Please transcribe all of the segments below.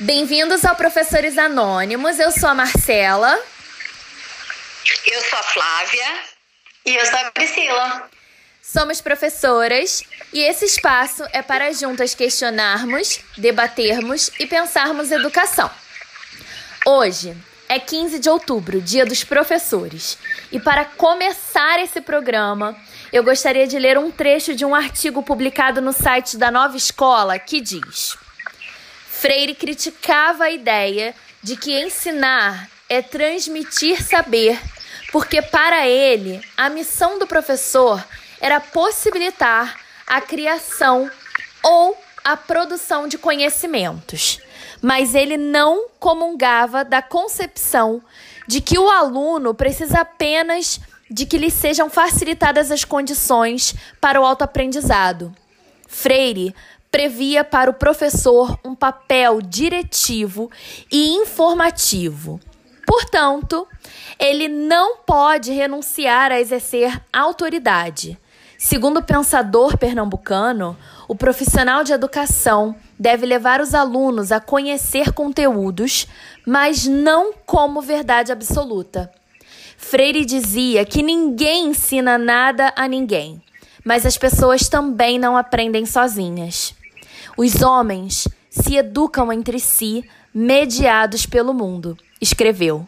Bem-vindos ao Professores Anônimos. Eu sou a Marcela. Eu sou a Flávia. E eu sou a Priscila. Somos professoras e esse espaço é para juntas questionarmos, debatermos e pensarmos educação. Hoje é 15 de outubro, Dia dos Professores, e para começar esse programa, eu gostaria de ler um trecho de um artigo publicado no site da Nova Escola que diz: Freire criticava a ideia de que ensinar é transmitir saber, porque para ele a missão do professor era possibilitar a criação ou a produção de conhecimentos. Mas ele não comungava da concepção de que o aluno precisa apenas de que lhe sejam facilitadas as condições para o autoaprendizado. Freire previa para o professor um papel diretivo e informativo. Portanto, ele não pode renunciar a exercer autoridade. Segundo o pensador pernambucano, o profissional de educação deve levar os alunos a conhecer conteúdos, mas não como verdade absoluta. Freire dizia que ninguém ensina nada a ninguém, mas as pessoas também não aprendem sozinhas. Os homens se educam entre si, mediados pelo mundo, escreveu.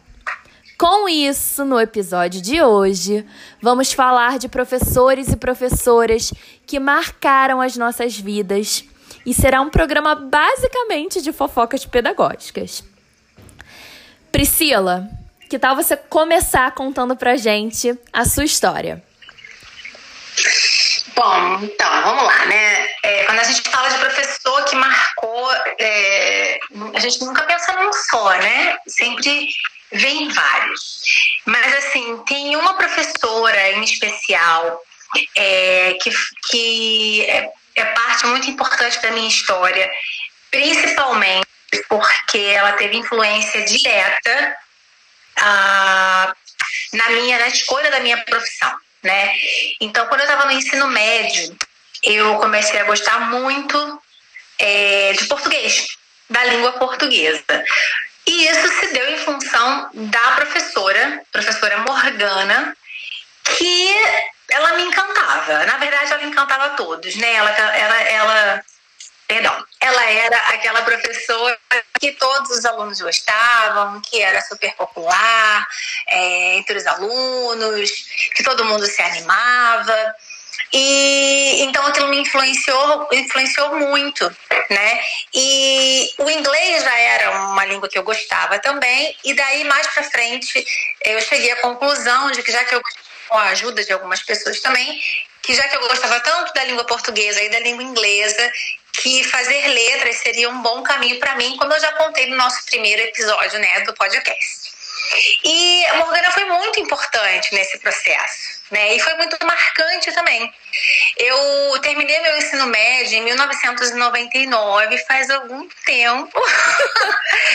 Com isso, no episódio de hoje, vamos falar de professores e professoras que marcaram as nossas vidas e será um programa basicamente de fofocas pedagógicas. Priscila, que tal você começar contando pra gente a sua história? Bom, então, vamos lá, né? É, quando a gente fala de professor que marcou, é, a gente nunca pensa num só, né? Sempre vem vários. Mas, assim, tem uma professora em especial é, que, que é, é parte muito importante da minha história, principalmente porque ela teve influência direta ah, na minha na escolha da minha profissão né? Então, quando eu estava no ensino médio, eu comecei a gostar muito é, de português, da língua portuguesa. E isso se deu em função da professora, professora Morgana, que ela me encantava. Na verdade, ela encantava todos, né? Ela, ela, ela Perdão. Ela era aquela professora que todos os alunos gostavam, que era super popular é, entre os alunos, que todo mundo se animava. E então aquilo me influenciou, influenciou muito, né? E o inglês já era uma língua que eu gostava também, e daí mais para frente eu cheguei à conclusão de que já que eu com a ajuda de algumas pessoas também, que já que eu gostava tanto da língua portuguesa e da língua inglesa, que fazer letras seria um bom caminho para mim, como eu já contei no nosso primeiro episódio né, do podcast. E a Morgana foi muito importante nesse processo, né? E foi muito marcante também. Eu terminei meu ensino médio em 1999, faz algum tempo.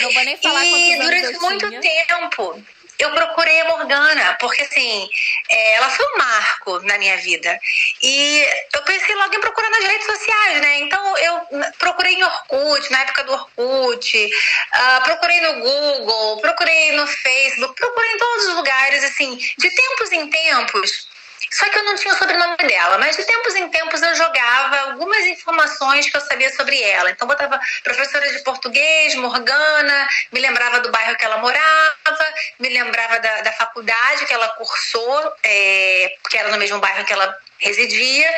Não vou nem falar E durante muito tempo eu procurei a Morgana, porque assim, é, ela foi um marco na minha vida. E eu pensei logo em procurar nas redes sociais, né? Então eu procurei em Orkut, na época do Orkut, uh, procurei no Google, procurei no Facebook, procurei em todos os lugares, assim, de tempos em tempos só que eu não tinha o sobrenome dela, mas de tempos em tempos eu jogava algumas informações que eu sabia sobre ela. Então botava professora de português, Morgana, me lembrava do bairro que ela morava, me lembrava da, da faculdade que ela cursou, é, porque era no mesmo bairro que ela residia.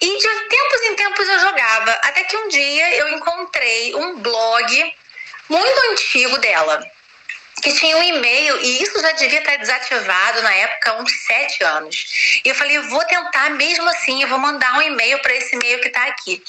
E de tempos em tempos eu jogava, até que um dia eu encontrei um blog muito antigo dela que tinha um e-mail, e isso já devia estar desativado na época, há uns sete anos. E eu falei, vou tentar mesmo assim, eu vou mandar um e-mail para esse e-mail que está aqui.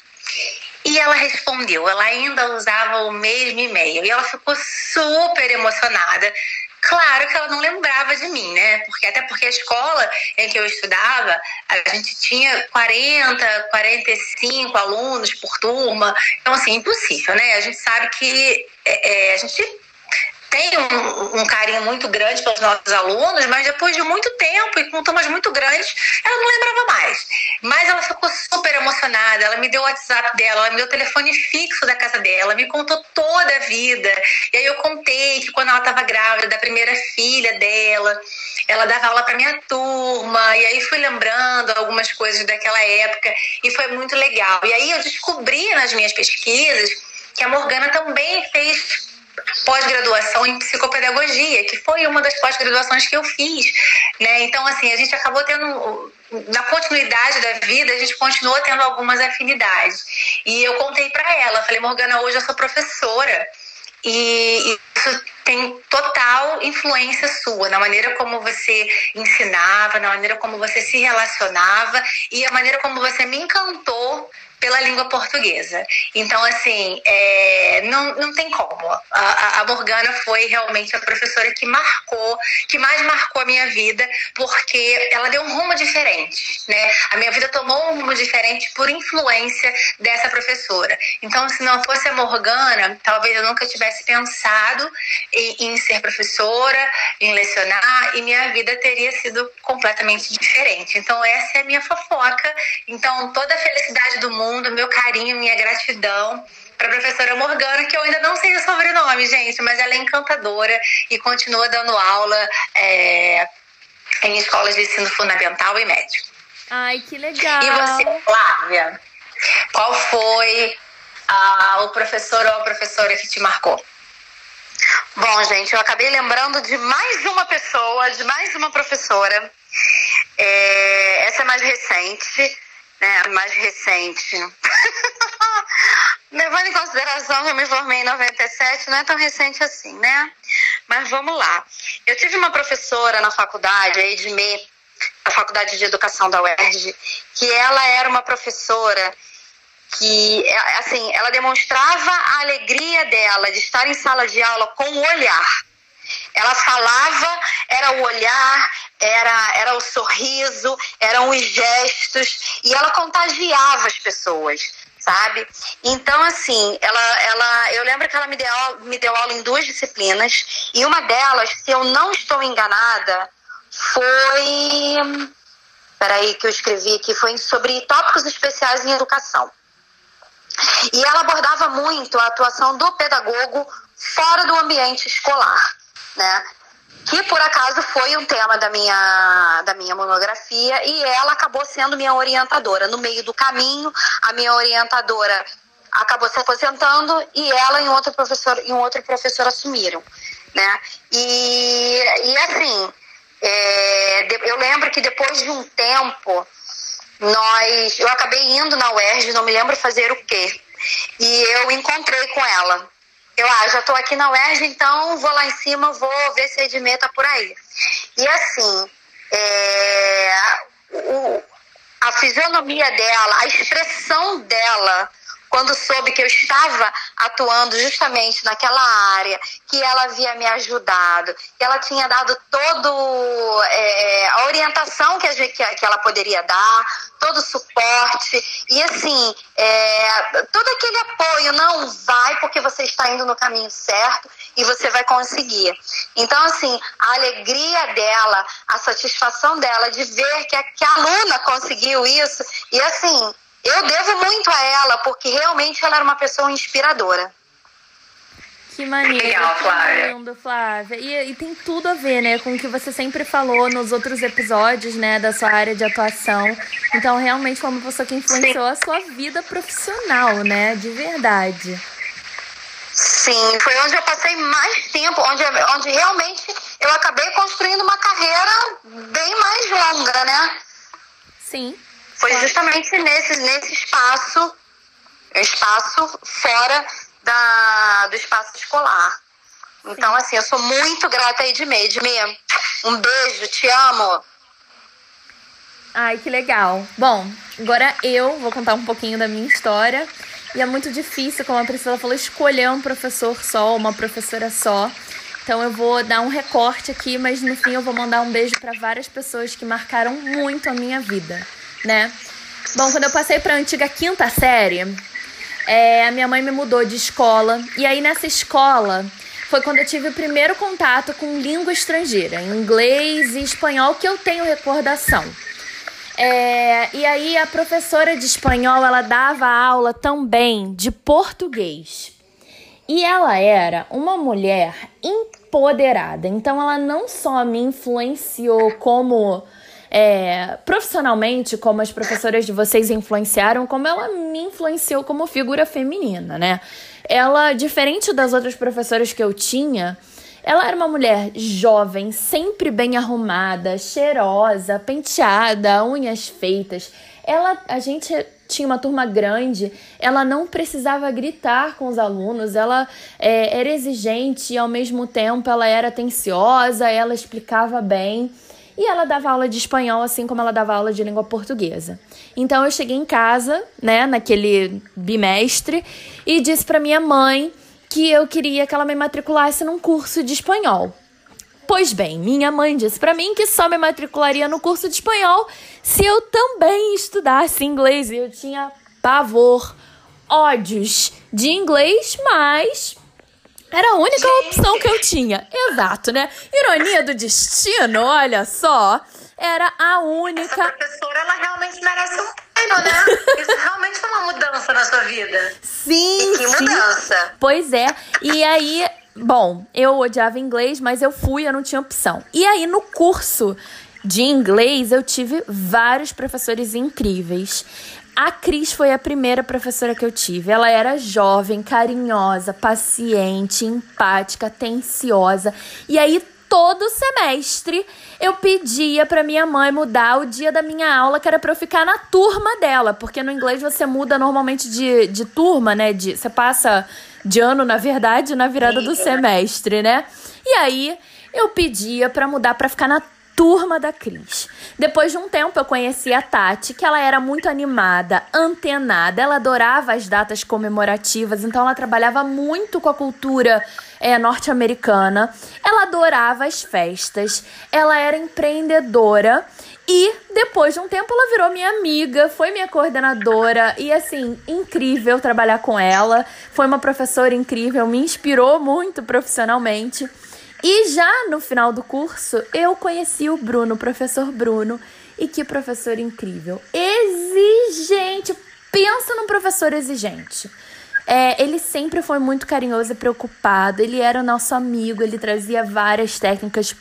E ela respondeu, ela ainda usava o mesmo e-mail. E ela ficou super emocionada. Claro que ela não lembrava de mim, né? Porque até porque a escola em que eu estudava, a gente tinha 40, 45 alunos por turma. Então, assim, impossível, né? A gente sabe que é, é, a gente tenho um, um, carinho muito grande pelos nossos alunos, mas depois de muito tempo e com turmas muito grandes, ela não lembrava mais. Mas ela ficou super emocionada, ela me deu o WhatsApp dela, ela me deu o telefone fixo da casa dela, me contou toda a vida. E aí eu contei que quando ela estava grávida da primeira filha dela, ela dava aula para minha turma, e aí fui lembrando algumas coisas daquela época, e foi muito legal. E aí eu descobri nas minhas pesquisas que a Morgana também fez pós-graduação em psicopedagogia, que foi uma das pós-graduações que eu fiz, né? Então, assim, a gente acabou tendo na continuidade da vida, a gente continuou tendo algumas afinidades. E eu contei para ela, falei, Morgana, hoje eu sou professora e isso tem total influência sua na maneira como você ensinava, na maneira como você se relacionava e a maneira como você me encantou pela língua portuguesa. Então, assim, é, não, não tem como. A, a, Morgana foi realmente a professora que marcou, que mais marcou a minha vida, porque ela deu um rumo diferente, né? A minha vida tomou um rumo diferente por influência dessa professora. Então, se não fosse a Morgana, talvez eu nunca tivesse pensado em, em ser professora, em lecionar, e minha vida teria sido completamente diferente. Então, essa é a minha fofoca. Então, toda a felicidade do mundo mundo, meu carinho, minha gratidão para a professora Morgana, que eu ainda não sei o sobrenome, gente, mas ela é encantadora e continua dando aula é, em escolas de ensino fundamental e médio. Ai, que legal! E você, Flávia, qual foi a, o professor ou a professora que te marcou? Bom, gente, eu acabei lembrando de mais uma pessoa, de mais uma professora. É, essa é mais recente né, mais recente. Levando em consideração que eu me formei em 97, não é tão recente assim, né? Mas vamos lá. Eu tive uma professora na faculdade, a Edmê, na Faculdade de Educação da UERJ, que ela era uma professora que, assim, ela demonstrava a alegria dela de estar em sala de aula com o olhar. Ela falava, era o olhar, era, era o sorriso, eram os gestos, e ela contagiava as pessoas, sabe? Então, assim, ela, ela, eu lembro que ela me deu, me deu aula em duas disciplinas, e uma delas, se eu não estou enganada, foi. Peraí, que eu escrevi aqui, foi sobre tópicos especiais em educação. E ela abordava muito a atuação do pedagogo fora do ambiente escolar né? Que por acaso foi um tema da minha, da minha monografia e ela acabou sendo minha orientadora. No meio do caminho, a minha orientadora acabou se aposentando e ela e um outro professor, e um outro professor assumiram. Né? E, e assim, é, eu lembro que depois de um tempo, nós, eu acabei indo na UERJ, não me lembro fazer o quê. E eu encontrei com ela. Eu, ah, já estou aqui na UERJ, então vou lá em cima, vou ver se a Edmê tá por aí. E assim, é, o, a fisionomia dela, a expressão dela, quando soube que eu estava atuando justamente naquela área, que ela havia me ajudado, que ela tinha dado todo é, a orientação que, a gente, que ela poderia dar, todo o suporte e assim é, todo aquele apoio não vai porque você está indo no caminho certo e você vai conseguir. Então assim a alegria dela, a satisfação dela de ver que a, que a aluna conseguiu isso e assim eu devo muito a ela, porque realmente ela era uma pessoa inspiradora. Que maneiro. Legal, Flávia. Lindo, Flávia. E, e, tem tudo a ver, né, com o que você sempre falou nos outros episódios, né, da sua área de atuação. Então, realmente foi uma pessoa que influenciou Sim. a sua vida profissional, né, de verdade. Sim, foi onde eu passei mais tempo, onde, onde realmente eu acabei construindo uma carreira bem mais longa, né? Sim. Foi justamente nesse, nesse espaço, espaço fora da, do espaço escolar. Então, assim, eu sou muito grata a Edmê. Edmê, um beijo, te amo. Ai, que legal. Bom, agora eu vou contar um pouquinho da minha história. E é muito difícil, como a Priscila falou, escolher um professor só, uma professora só. Então eu vou dar um recorte aqui, mas no fim eu vou mandar um beijo para várias pessoas que marcaram muito a minha vida né? Bom, quando eu passei para a antiga quinta série, é, a minha mãe me mudou de escola. E aí nessa escola foi quando eu tive o primeiro contato com língua estrangeira, inglês e espanhol, que eu tenho recordação. É, e aí a professora de espanhol, ela dava aula também de português. E ela era uma mulher empoderada. Então ela não só me influenciou como é, profissionalmente, como as professoras de vocês influenciaram, como ela me influenciou como figura feminina, né? Ela, diferente das outras professoras que eu tinha, ela era uma mulher jovem, sempre bem arrumada, cheirosa, penteada, unhas feitas. Ela, a gente tinha uma turma grande, ela não precisava gritar com os alunos, ela é, era exigente e ao mesmo tempo ela era atenciosa, ela explicava bem. E ela dava aula de espanhol, assim como ela dava aula de língua portuguesa. Então eu cheguei em casa, né, naquele bimestre, e disse para minha mãe que eu queria que ela me matriculasse num curso de espanhol. Pois bem, minha mãe disse para mim que só me matricularia no curso de espanhol se eu também estudasse inglês. E eu tinha pavor, ódios de inglês, mas era a única opção que eu tinha. Exato, né? Ironia do destino, olha só. Era a única. Essa professora, ela realmente merece um prêmio, né? Isso realmente foi uma mudança na sua vida. Sim. E que sim. mudança. Pois é. E aí, bom, eu odiava inglês, mas eu fui, eu não tinha opção. E aí, no curso de inglês, eu tive vários professores incríveis. A Cris foi a primeira professora que eu tive. Ela era jovem, carinhosa, paciente, empática, atenciosa. E aí, todo semestre, eu pedia para minha mãe mudar o dia da minha aula, que era para eu ficar na turma dela. Porque no inglês você muda normalmente de, de turma, né? De, você passa de ano, na verdade, na virada do semestre, né? E aí, eu pedia para mudar para ficar na turma da Cris. Depois de um tempo eu conheci a Tati, que ela era muito animada, antenada, ela adorava as datas comemorativas, então ela trabalhava muito com a cultura é, norte-americana. Ela adorava as festas, ela era empreendedora e depois de um tempo ela virou minha amiga, foi minha coordenadora e assim, incrível trabalhar com ela. Foi uma professora incrível, me inspirou muito profissionalmente. E já no final do curso, eu conheci o Bruno, o professor Bruno, e que professor incrível. Exigente! Pensa num professor exigente. É, ele sempre foi muito carinhoso e preocupado, ele era o nosso amigo, ele trazia várias técnicas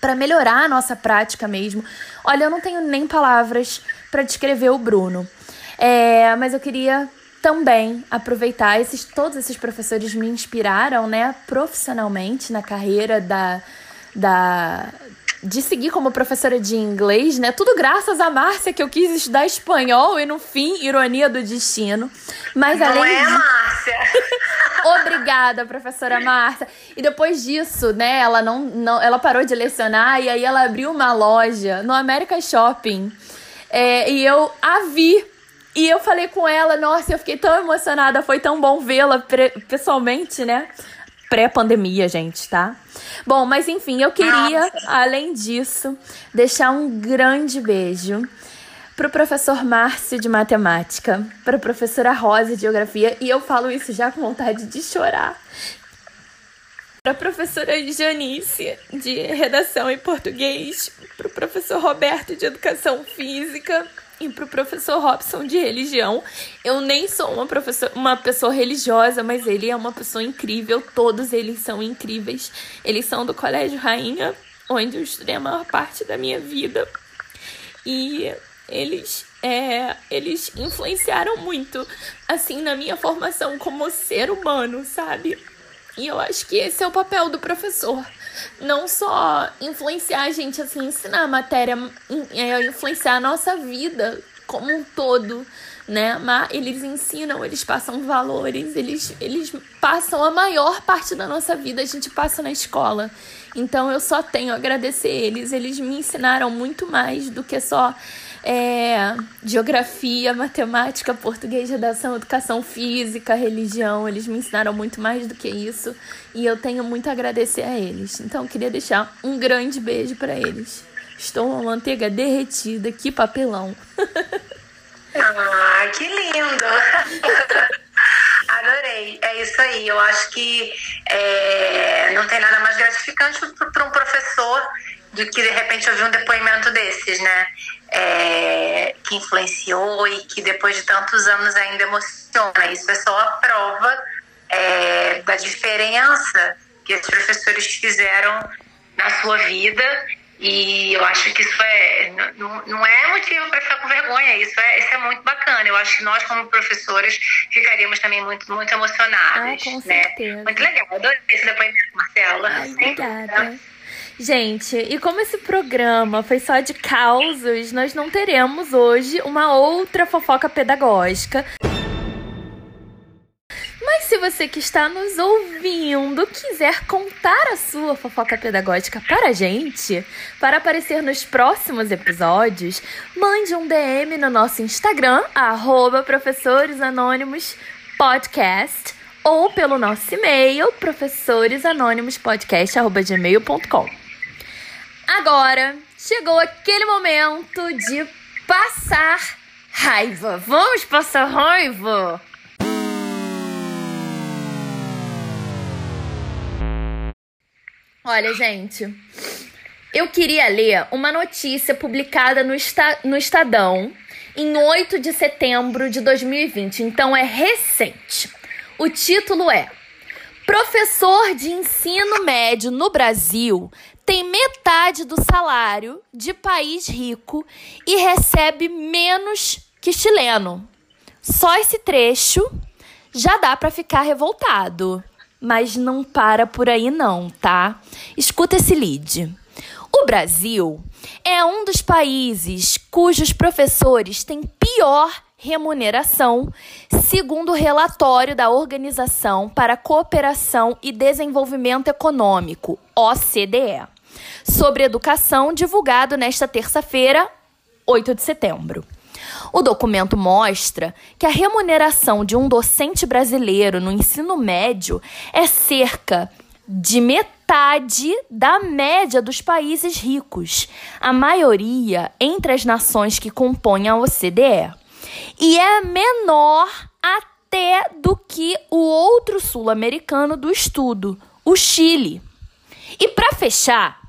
para melhorar a nossa prática mesmo. Olha, eu não tenho nem palavras para descrever o Bruno. É, mas eu queria também aproveitar esses todos esses professores me inspiraram, né, profissionalmente na carreira da da de seguir como professora de inglês, né? Tudo graças a Márcia que eu quis estudar espanhol e no fim, ironia do destino. Mas Não além é, Márcia. Obrigada, professora Márcia. E depois disso, né, ela não, não ela parou de lecionar e aí ela abriu uma loja no America Shopping. É, e eu a vi e eu falei com ela, nossa, eu fiquei tão emocionada, foi tão bom vê-la pessoalmente, né? Pré-pandemia, gente, tá? Bom, mas enfim, eu queria, além disso, deixar um grande beijo para o professor Márcio de Matemática, para a professora Rosa de Geografia, e eu falo isso já com vontade de chorar. Para a professora Janice de Redação em Português, para o professor Roberto de Educação Física, e pro professor Robson de religião. Eu nem sou uma, professor, uma pessoa religiosa, mas ele é uma pessoa incrível. Todos eles são incríveis. Eles são do Colégio Rainha, onde eu estudei a maior parte da minha vida. E eles é, eles influenciaram muito, assim, na minha formação como ser humano, sabe? E eu acho que esse é o papel do professor não só influenciar a gente, assim, ensinar a matéria, é, influenciar a nossa vida como um todo, né? Mas eles ensinam, eles passam valores, eles, eles passam a maior parte da nossa vida, a gente passa na escola. Então eu só tenho a agradecer eles, eles me ensinaram muito mais do que só é, geografia, matemática, português, redação, educação física, religião. Eles me ensinaram muito mais do que isso e eu tenho muito a agradecer a eles. Então, queria deixar um grande beijo para eles. Estou uma manteiga derretida, que papelão. ah, que lindo! Adorei. É isso aí. Eu acho que é, não tem nada mais gratificante para um professor do que de repente ouvir um depoimento desses, né? É, que influenciou e que depois de tantos anos ainda emociona. Isso é só a prova é, da diferença que os professores fizeram na sua vida e eu acho que isso é não, não é motivo para ficar com vergonha, isso é, isso é muito bacana. Eu acho que nós, como professores, ficaríamos também muito, muito emocionados. Ah, com né? certeza. Muito legal, adorei esse depoimento, Marcela. Ai, obrigada. Gente, e como esse programa foi só de causos, nós não teremos hoje uma outra fofoca pedagógica. Mas se você que está nos ouvindo quiser contar a sua fofoca pedagógica para a gente, para aparecer nos próximos episódios, mande um DM no nosso Instagram, arroba ou pelo nosso e-mail, professoresanônimospodcast.gmail.com. Agora, chegou aquele momento de passar raiva. Vamos passar raiva? Olha, gente, eu queria ler uma notícia publicada no, Esta no Estadão em 8 de setembro de 2020, então é recente. O título é Professor de ensino médio no Brasil tem metade do salário de país rico e recebe menos que chileno. Só esse trecho já dá para ficar revoltado. Mas não para por aí não, tá? Escuta esse lead. O Brasil é um dos países cujos professores têm pior remuneração, segundo o relatório da Organização para a Cooperação e Desenvolvimento Econômico, OCDE, sobre educação, divulgado nesta terça-feira, 8 de setembro. O documento mostra que a remuneração de um docente brasileiro no ensino médio é cerca de metade da média dos países ricos, a maioria entre as nações que compõem a OCDE. E é menor até do que o outro sul-americano do estudo, o Chile. E para fechar,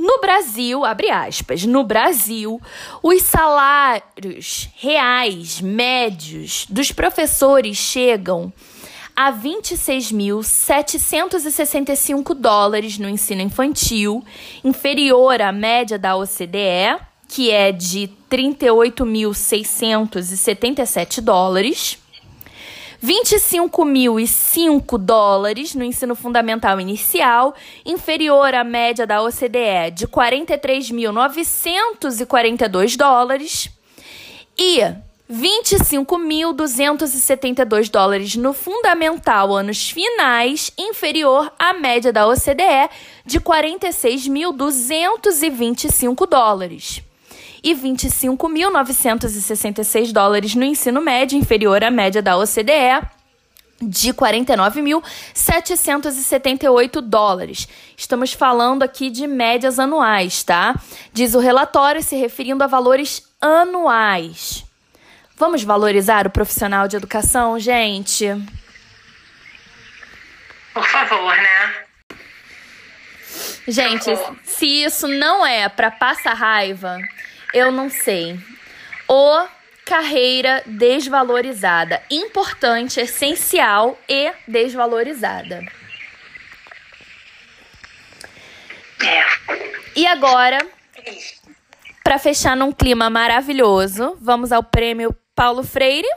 no Brasil, abre aspas, no Brasil, os salários reais médios dos professores chegam a 26.765 dólares no ensino infantil, inferior à média da OCDE, que é de 38.677 dólares. 25.005 dólares no ensino fundamental inicial, inferior à média da OCDE de 43.942 dólares, e 25.272 dólares no fundamental anos finais, inferior à média da OCDE de 46.225 dólares e 25.966 dólares no ensino médio, inferior à média da OCDE, de 49.778 dólares. Estamos falando aqui de médias anuais, tá? Diz o relatório se referindo a valores anuais. Vamos valorizar o profissional de educação, gente? Por favor, né? Gente, se isso não é para passar raiva, eu não sei. O carreira desvalorizada. Importante, essencial e desvalorizada. E agora, para fechar num clima maravilhoso, vamos ao prêmio Paulo Freire.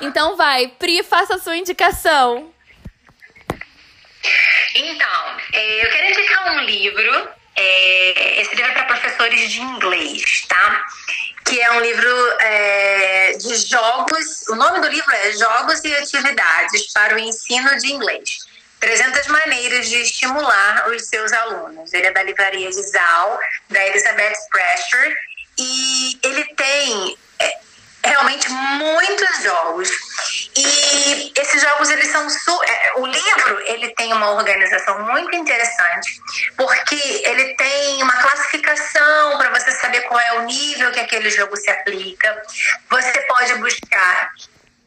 Então vai, Pri, faça a sua indicação. Então, é, eu quero indicar um livro. É, esse livro é para professores de inglês, tá? Que é um livro é, de jogos. O nome do livro é Jogos e Atividades para o Ensino de Inglês. 300 maneiras de estimular os seus alunos. Ele é da livraria de Zal, da Elizabeth Pressure, e ele tem realmente muitos jogos. E esses jogos eles são. É, o livro ele tem uma organização muito interessante, porque ele tem uma classificação para você saber qual é o nível que aquele jogo se aplica. Você pode buscar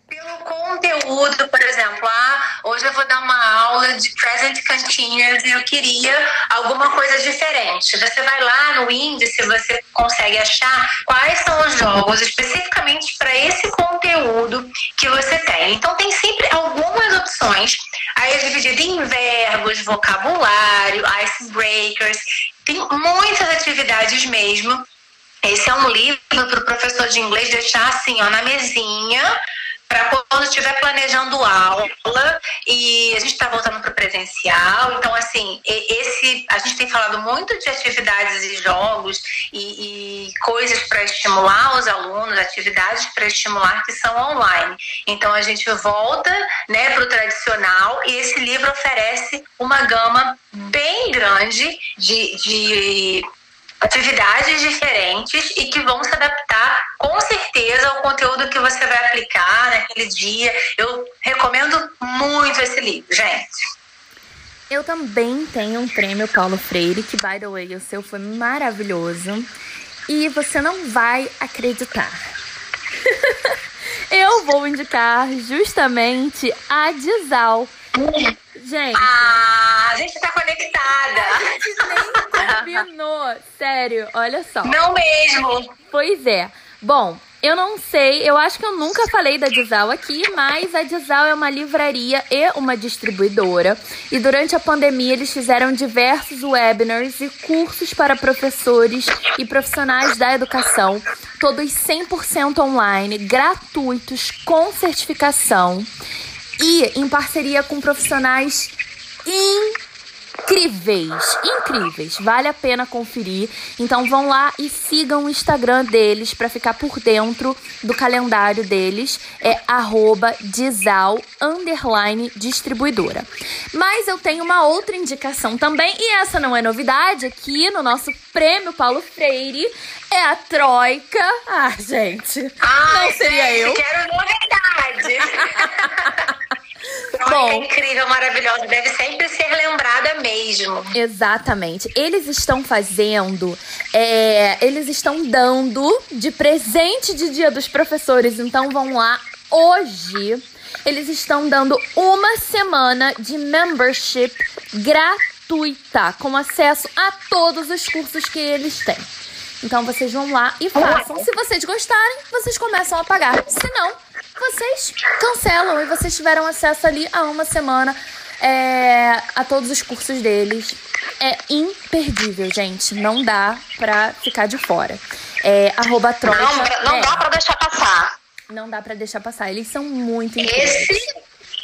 pelo conteúdo, por exemplo, ah, hoje eu vou dar uma aula de present continuous e eu queria alguma coisa diferente. Você vai lá no índice, você consegue achar quais são os jogos especificamente para esse conteúdo que você tem. Então tem sempre algumas opções. Aí é dividido em verbos, vocabulário, icebreakers, tem muitas atividades mesmo. Esse é um livro para o professor de inglês deixar assim, ó, na mesinha, para quando estiver planejando aula e a gente está voltando para o presencial. Então, assim, esse a gente tem falado muito de atividades e jogos e, e coisas para estimular os alunos, atividades para estimular que são online. Então, a gente volta né, para o tradicional e esse livro oferece uma gama bem grande de, de atividades diferentes e que vão se adaptar com certeza ao conteúdo que você vai aplicar naquele dia. Eu recomendo muito esse livro, gente. Eu também tenho um prêmio Paulo Freire, que, by the way, o seu foi maravilhoso. E você não vai acreditar. Eu vou indicar justamente a Dizal. Gente. Ah, a gente tá conectada. A gente nem combinou. Sério, olha só. Não mesmo. Pois é. Bom, eu não sei, eu acho que eu nunca falei da Dizal aqui, mas a Dizal é uma livraria e uma distribuidora. E durante a pandemia eles fizeram diversos webinars e cursos para professores e profissionais da educação, todos 100% online, gratuitos, com certificação e em parceria com profissionais incríveis, incríveis. Vale a pena conferir. Então vão lá e sigam o Instagram deles para ficar por dentro do calendário deles. É @dizal distribuidora. Mas eu tenho uma outra indicação também e essa não é novidade aqui no nosso prêmio Paulo Freire é a Troika. Ah, gente. Ai, não seria gente, eu. Quero novidade. Bom, é incrível, maravilhosa, deve sempre ser lembrada mesmo. Exatamente. Eles estão fazendo, é, eles estão dando de presente de Dia dos Professores, então vão lá hoje. Eles estão dando uma semana de membership gratuita, com acesso a todos os cursos que eles têm. Então vocês vão lá e façam. Se vocês gostarem, vocês começam a pagar. Se não, vocês cancelam e vocês tiveram acesso ali a uma semana é, a todos os cursos deles. É imperdível, gente. Não dá pra ficar de fora. É, arroba troika, Não, não é, dá pra deixar passar. Não dá pra deixar passar. Eles são muito incríveis. Esse,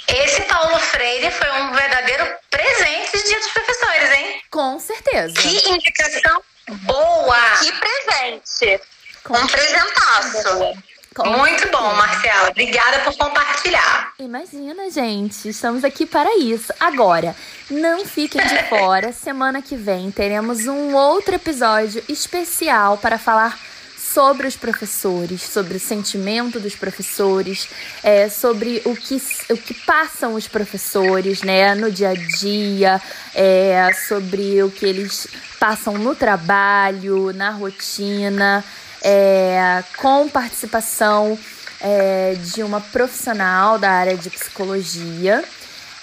esse Paulo Freire foi um verdadeiro presente de dia dos professores, hein? Com certeza. Que indicação boa! Que presente! Com um presentaço. Muito bom, Marcela. Obrigada por compartilhar. Imagina, gente. Estamos aqui para isso. Agora, não fiquem de fora. Semana que vem teremos um outro episódio especial para falar sobre os professores, sobre o sentimento dos professores, é, sobre o que, o que passam os professores né, no dia a dia, é, sobre o que eles passam no trabalho, na rotina é, com participação é, de uma profissional da área de psicologia.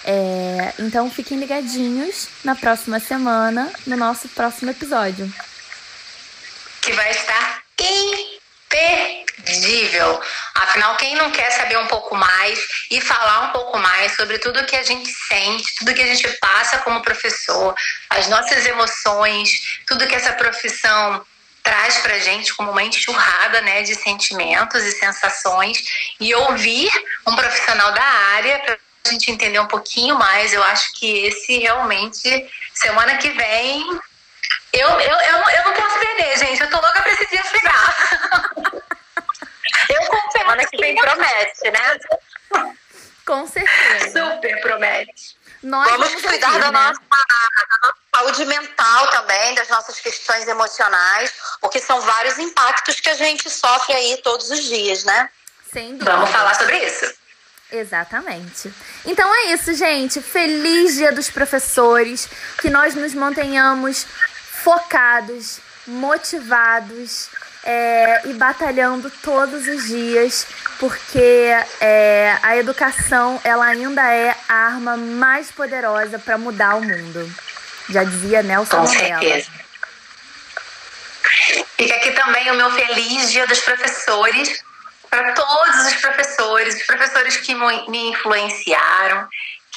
É, então fiquem ligadinhos na próxima semana, no nosso próximo episódio. Que vai estar imperdível. Afinal, quem não quer saber um pouco mais e falar um pouco mais sobre tudo que a gente sente, tudo que a gente passa como professor, as nossas emoções, tudo que essa profissão traz para gente como uma enxurrada né, de sentimentos e sensações e ouvir um profissional da área para a gente entender um pouquinho mais. Eu acho que esse realmente, semana que vem, eu, eu, eu, eu não posso perder, gente. Eu tô louca para esse dia chegar. eu confesso. Semana que vem promete, né? Com certeza. Super promete. Nós vamos, vamos cuidar ouvir, da, né? nossa saúde mental também, das nossas questões emocionais, porque são vários impactos que a gente sofre aí todos os dias, né? Sem dúvida. Vamos falar sobre isso. Exatamente. Então é isso, gente. Feliz Dia dos Professores. Que nós nos mantenhamos focados, motivados é, e batalhando todos os dias, porque é, a educação ela ainda é a arma mais poderosa para mudar o mundo. Já dizia Nelson Com Mandela. Certeza. Fica aqui também o meu feliz Dia dos Professores para todos os professores, os professores que me influenciaram,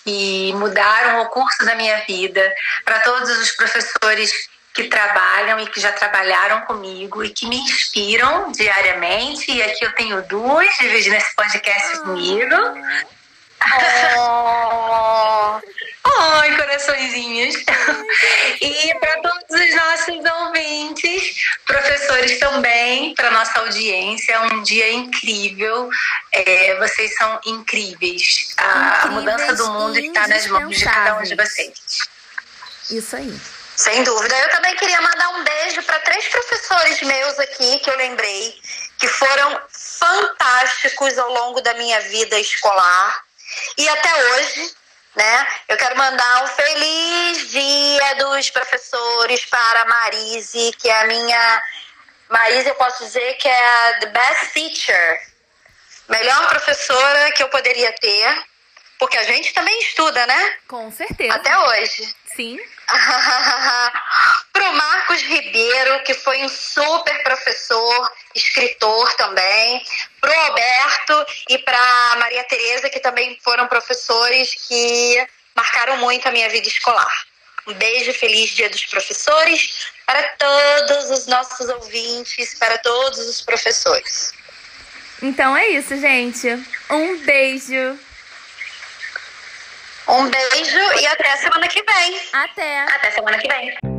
que mudaram o curso da minha vida, para todos os professores que trabalham e que já trabalharam comigo e que me inspiram diariamente. E aqui eu tenho duas dividindo esse podcast comigo. Oh. Ai, coraçõezinhos. e para todos os nossos ouvintes, professores também, para nossa audiência, um dia incrível. É, vocês são incríveis. A, a mudança do mundo está nas mãos de cada um de vocês. Isso aí. Sem dúvida. Eu também queria mandar um beijo para três professores meus aqui que eu lembrei, que foram fantásticos ao longo da minha vida escolar e até hoje. Né? Eu quero mandar um feliz dia dos professores para a Marise, que é a minha. Marise, eu posso dizer que é a the best teacher, melhor professora que eu poderia ter, porque a gente também estuda, né? Com certeza. Até hoje. Sim. Pro Marcos Ribeiro, que foi um super professor, escritor também. Pro Alberto e pra Maria Tereza, que também foram professores que marcaram muito a minha vida escolar. Um beijo, feliz Dia dos Professores para todos os nossos ouvintes, para todos os professores. Então é isso, gente. Um beijo. Um beijo e até semana que vem. Até. Até semana que vem.